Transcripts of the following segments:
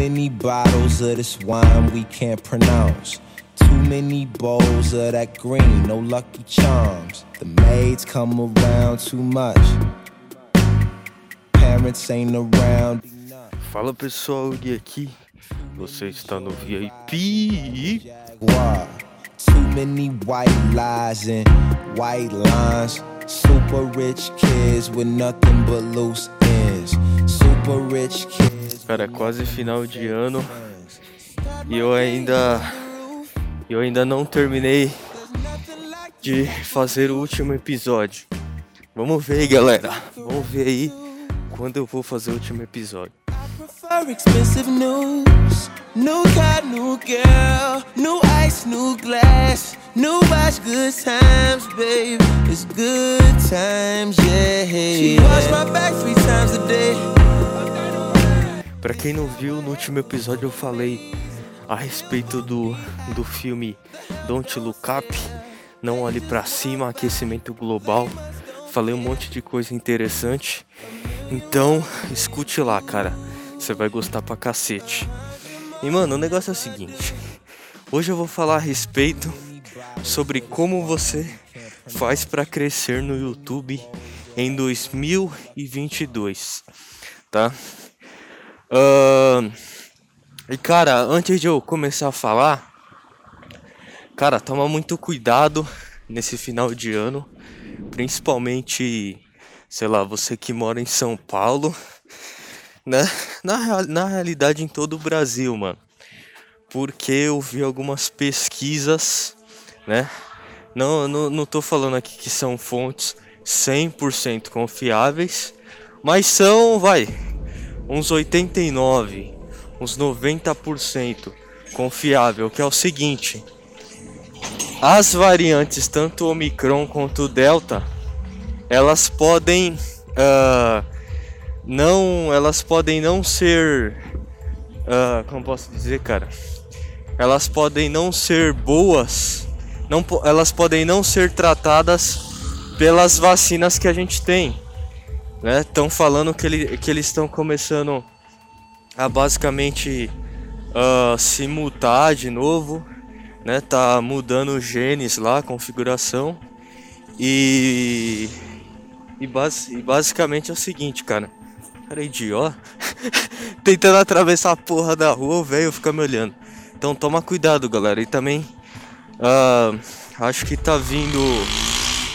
many bottles of this wine we can't pronounce. Too many bowls of that green, no lucky charms. The maids come around too much. Parents ain't around. Fala pessoal, e aqui você está no VIP. Jaguar. Too many white lies and white lines. Super rich kids with nothing but loose ends. Super rich kids. Cara, é quase final de ano e eu ainda eu ainda não terminei de fazer o último episódio. Vamos ver aí, galera. Vamos ver aí quando eu vou fazer o último episódio. New car, new girl, new ice, new glass, new watch, good times, babe. It's good times, yeah. She wash my back three times a day. Pra quem não viu, no último episódio eu falei a respeito do, do filme Don't Look Up, Não Olhe Pra Cima, Aquecimento Global. Falei um monte de coisa interessante. Então, escute lá, cara. Você vai gostar pra cacete. E mano, o negócio é o seguinte. Hoje eu vou falar a respeito sobre como você faz pra crescer no YouTube em 2022, tá? Ahn, e cara, antes de eu começar a falar, cara, toma muito cuidado nesse final de ano, principalmente, sei lá, você que mora em São Paulo, né? Na, na realidade, em todo o Brasil, mano. Porque eu vi algumas pesquisas, né? Não, não, não tô falando aqui que são fontes 100% confiáveis, mas são, vai, uns 89, uns 90% confiável, que é o seguinte: as variantes tanto Omicron quanto Delta, elas podem ah, não, elas podem não ser, ah, como posso dizer, cara? Elas podem não ser boas, não, elas podem não ser tratadas pelas vacinas que a gente tem né? Estão falando que, ele, que eles estão começando a basicamente ah, se mutar de novo, né? Tá mudando genes lá, a configuração. E, e, basi- e basicamente é o seguinte, cara. Cara, idiota. Tentando atravessar a porra da rua, o velho fica me olhando. Então toma cuidado, galera. E também ah, acho que tá vindo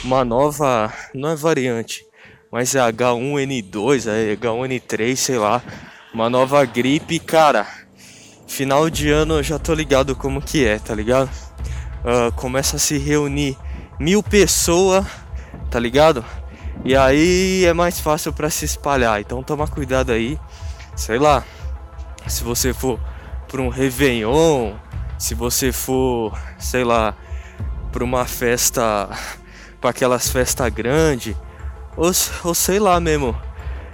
uma nova. Não é variante, mas é H1N2, é H1N3, sei lá. Uma nova gripe, cara. Final de ano eu já tô ligado como que é, tá ligado? Ah, começa a se reunir mil pessoas, tá ligado? E aí é mais fácil pra se espalhar. Então toma cuidado aí. Sei lá. Se você for pra um Réveillon, se você for, sei lá, pra uma festa, pra aquelas festas grandes, ou, ou sei lá mesmo,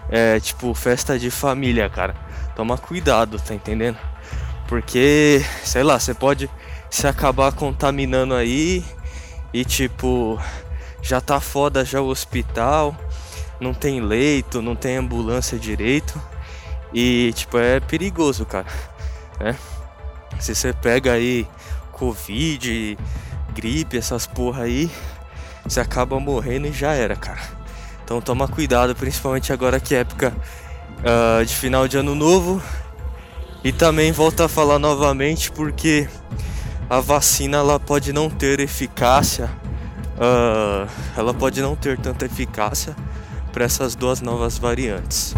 é tipo festa de família, cara. Toma cuidado, tá entendendo? Porque, sei lá, você pode se acabar contaminando aí e tipo, já tá foda já o hospital, não tem leito, não tem ambulância direito. E tipo, é perigoso, cara, né? Se você pega aí Covid, gripe, essas porra aí, você acaba morrendo e já era, cara. Então toma cuidado, principalmente agora que é época ah, de final de ano novo. E também volta a falar novamente porque a vacina ela pode não ter eficácia, ah, ela pode não ter tanta eficácia para essas duas novas variantes.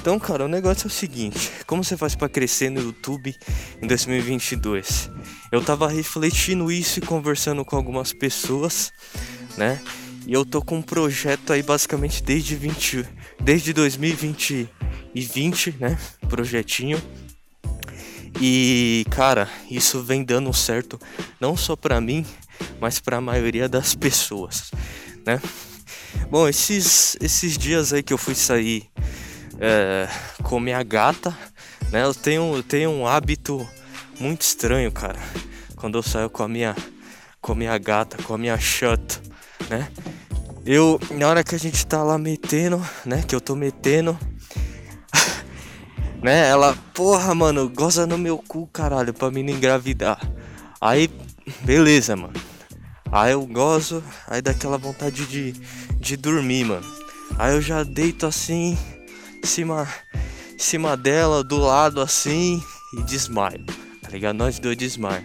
Então, cara, o negócio é o seguinte: como você faz pra crescer no YouTube em 2022? Eu tava refletindo isso e conversando com algumas pessoas, né? E eu tô com um projeto aí basicamente desde 20, desde 2020 e 20, né? Projetinho. E cara, isso vem dando certo não só para mim, mas para a maioria das pessoas, né? Bom, esses esses dias aí que eu fui sair é, com minha gata, né? Eu tenho, eu tenho um hábito muito estranho, cara. Quando eu saio com a minha com a minha gata, com a minha chata, né? Eu, na hora que a gente tá lá metendo, né? Que eu tô metendo, né? Ela, porra, mano, goza no meu cu, caralho, pra mim não engravidar. Aí, beleza, mano. Aí eu gozo, aí dá aquela vontade de, de dormir, mano. Aí eu já deito assim, cima, cima dela, do lado assim, e desmaio. Tá ligado? Nós dois desmaio.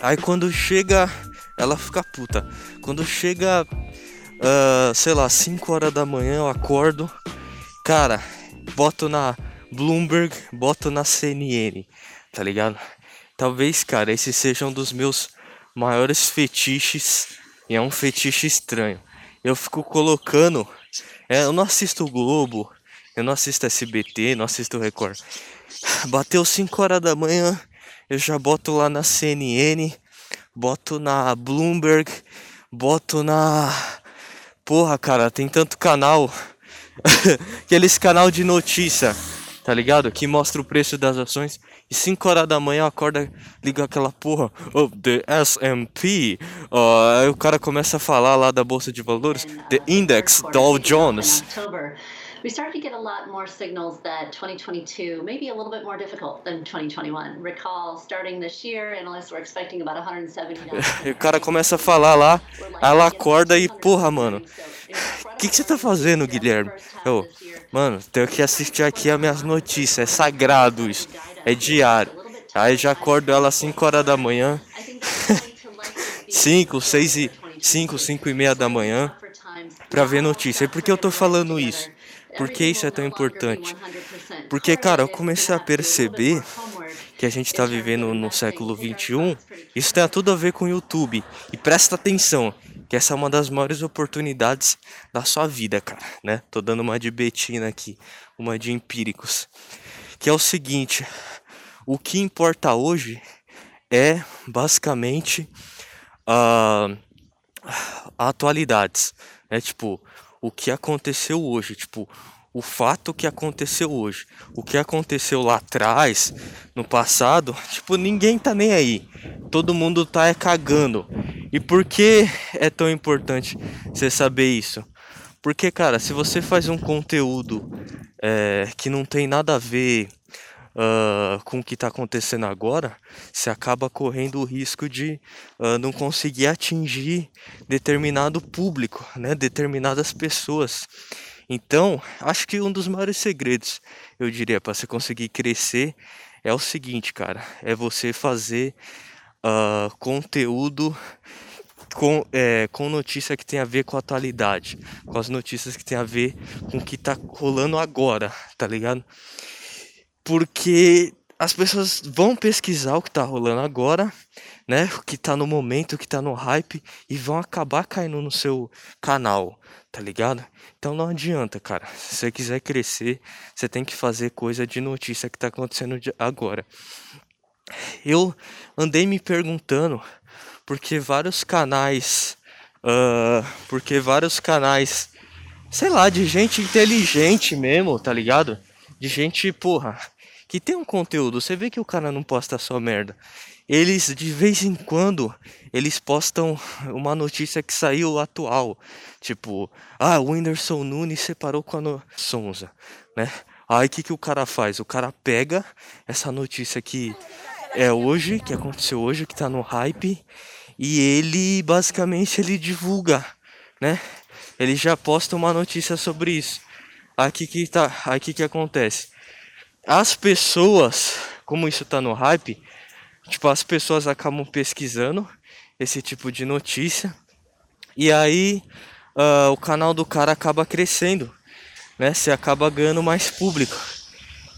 Aí quando chega, ela fica puta. Quando chega, uh, sei lá, 5 horas da manhã, eu acordo. Cara, boto na Bloomberg, boto na CNN, tá ligado? Talvez, cara, esse seja um dos meus maiores fetiches. E é um fetiche estranho. Eu fico colocando. É, eu não assisto o Globo, eu não assisto SBT, não assisto Record. Bateu 5 horas da manhã, eu já boto lá na CNN, boto na Bloomberg, boto na. Porra, cara, tem tanto canal. Aqueles canal de notícia, tá ligado? Que mostra o preço das ações. E 5 horas da manhã acorda, liga aquela porra, oh, the S&P. Uh, aí o cara começa a falar lá da bolsa de valores, the index Dow Jones. We started to get a lot more signals that 2022 may be a little bit more difficult than 2021. Recall, starting this year, analysts were expecting about 170 o cara começa a falar lá, ela acorda e, porra, mano, o que, que você tá fazendo, Guilherme? Eu, mano, tenho que assistir aqui as minhas notícias, é sagrado isso, é diário. Aí já acordo ela às 5 horas da manhã, 5, 6 e 5, 5 e meia da manhã, pra ver notícia. E por que eu tô falando isso? Por que isso é tão importante? Porque, cara, eu comecei a perceber que a gente está vivendo no século 21. Isso tem tudo a ver com o YouTube. E presta atenção, que essa é uma das maiores oportunidades da sua vida, cara, né? Tô dando uma de Betina aqui, uma de empíricos. Que é o seguinte, o que importa hoje é basicamente uh, atualidades. É tipo, o que aconteceu hoje, tipo, o fato que aconteceu hoje. O que aconteceu lá atrás, no passado, tipo, ninguém tá nem aí. Todo mundo tá é cagando. E por que é tão importante você saber isso? Porque, cara, se você faz um conteúdo é, que não tem nada a ver uh, com o que está acontecendo agora, você acaba correndo o risco de uh, não conseguir atingir determinado público, né? determinadas pessoas. Então, acho que um dos maiores segredos, eu diria, para você conseguir crescer é o seguinte, cara: é você fazer uh, conteúdo com, é, com notícia que tem a ver com a atualidade, com as notícias que tem a ver com o que tá rolando agora, tá ligado? Porque as pessoas vão pesquisar o que tá rolando agora, né? O que tá no momento, o que tá no hype e vão acabar caindo no seu canal, tá ligado? Então não adianta, cara. Se você quiser crescer, você tem que fazer coisa de notícia que tá acontecendo agora. Eu andei me perguntando porque vários canais, uh, porque vários canais, sei lá, de gente inteligente mesmo, tá ligado? De gente, porra, que tem um conteúdo. Você vê que o cara não posta só merda. Eles de vez em quando eles postam uma notícia que saiu atual, tipo, ah, o Whindersson Nunes separou com a no... Sonza, né? Aí o que, que o cara faz? O cara pega essa notícia que é hoje, que aconteceu hoje, que tá no hype, e ele basicamente ele divulga, né? Ele já posta uma notícia sobre isso. Aqui que tá, aqui que acontece as pessoas, como isso tá no hype, tipo, as pessoas acabam pesquisando esse tipo de notícia e aí uh, o canal do cara acaba crescendo, né? Você acaba ganhando mais público.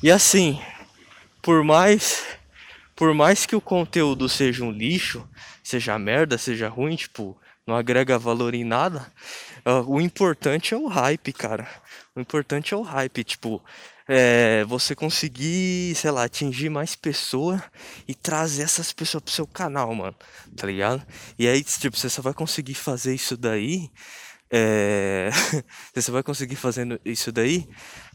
E assim, por mais por mais que o conteúdo seja um lixo, seja merda, seja ruim, tipo, não agrega valor em nada. Uh, o importante é o hype, cara. O importante é o hype, tipo, é, você conseguir, sei lá, atingir mais pessoas e trazer essas pessoas pro seu canal, mano, tá ligado? E aí, tipo, você só vai conseguir fazer isso daí. É... você só vai conseguir fazendo isso daí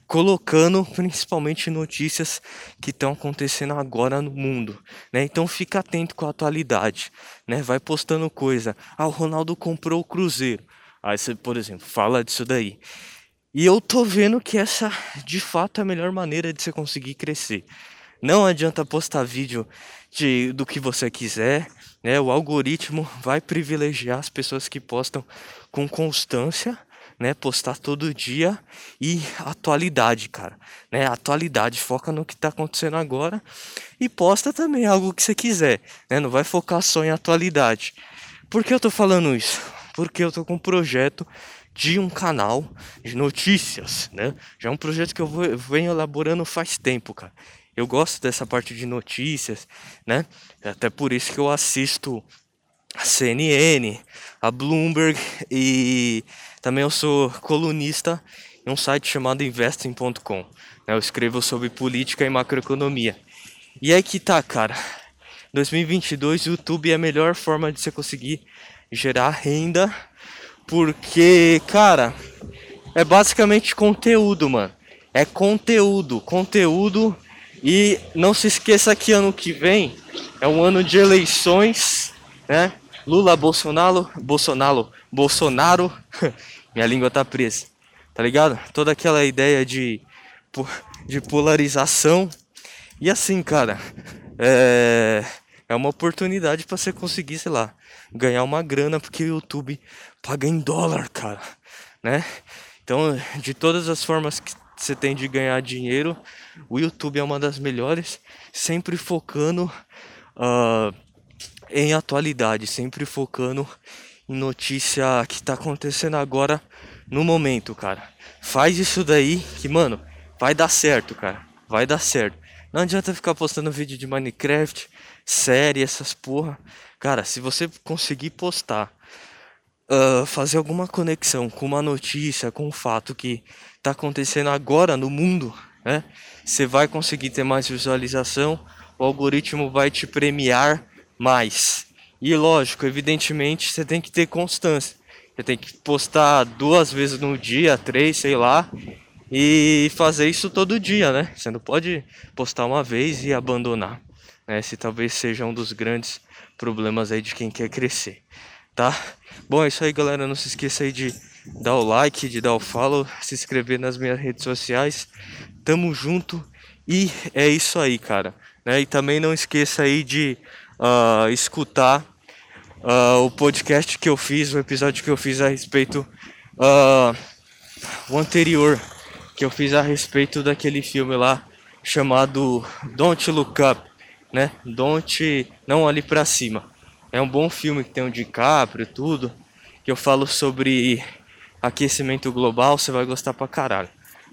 colocando principalmente notícias que estão acontecendo agora no mundo, né? Então fica atento com a atualidade, né? Vai postando coisa. Ah, o Ronaldo comprou o Cruzeiro. Aí você, por exemplo, fala disso daí. E eu tô vendo que essa, de fato, é a melhor maneira de você conseguir crescer. Não adianta postar vídeo de, do que você quiser, né? O algoritmo vai privilegiar as pessoas que postam com constância, né? Postar todo dia e atualidade, cara, né? Atualidade, foca no que tá acontecendo agora e posta também algo que você quiser, né? Não vai focar só em atualidade. Por que eu tô falando isso? Porque eu tô com um projeto de um canal de notícias, né? Já é um projeto que eu venho elaborando faz tempo, cara. Eu gosto dessa parte de notícias, né? Até por isso que eu assisto a CNN, a Bloomberg e também eu sou colunista em um site chamado investing.com. Né? Eu escrevo sobre política e macroeconomia. E aí que tá, cara. 2022 o YouTube é a melhor forma de você conseguir gerar renda porque, cara, é basicamente conteúdo, mano. É conteúdo, conteúdo. E não se esqueça que ano que vem é um ano de eleições, né? Lula, Bolsonaro, Bolsonaro, Bolsonaro. Minha língua tá presa. Tá ligado? Toda aquela ideia de de polarização. E assim, cara, é é uma oportunidade para você conseguir, sei lá, ganhar uma grana porque o YouTube paga em dólar, cara, né? Então, de todas as formas que você tem de ganhar dinheiro, o YouTube é uma das melhores, sempre focando uh, em atualidade, sempre focando em notícia que tá acontecendo agora no momento, cara. Faz isso daí que, mano, vai dar certo, cara. Vai dar certo. Não adianta ficar postando vídeo de Minecraft, série, essas porra. Cara, se você conseguir postar, uh, fazer alguma conexão com uma notícia, com um fato que tá acontecendo agora no mundo, né? Você vai conseguir ter mais visualização, o algoritmo vai te premiar mais. E lógico, evidentemente, você tem que ter constância. Você tem que postar duas vezes no dia, três, sei lá, e fazer isso todo dia, né? Você não pode postar uma vez e abandonar, né? Esse talvez seja um dos grandes problemas aí de quem quer crescer, tá? Bom, é isso aí, galera. Não se esqueça aí de dar o like, de dar o follow, se inscrever nas minhas redes sociais. Tamo junto e é isso aí, cara. Né? E também não esqueça aí de uh, escutar uh, o podcast que eu fiz, o episódio que eu fiz a respeito uh, o anterior que eu fiz a respeito daquele filme lá chamado Don't Look Up, né? Don't não olhe para cima. É um bom filme que tem o DiCaprio tudo, que eu falo sobre aquecimento global, você vai gostar pra caralho.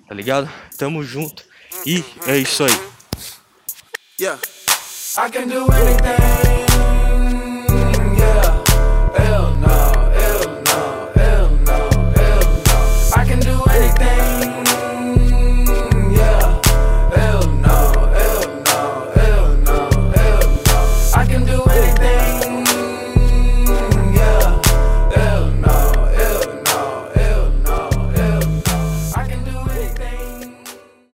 Tá ligado? Tamo junto e é isso aí. Yeah.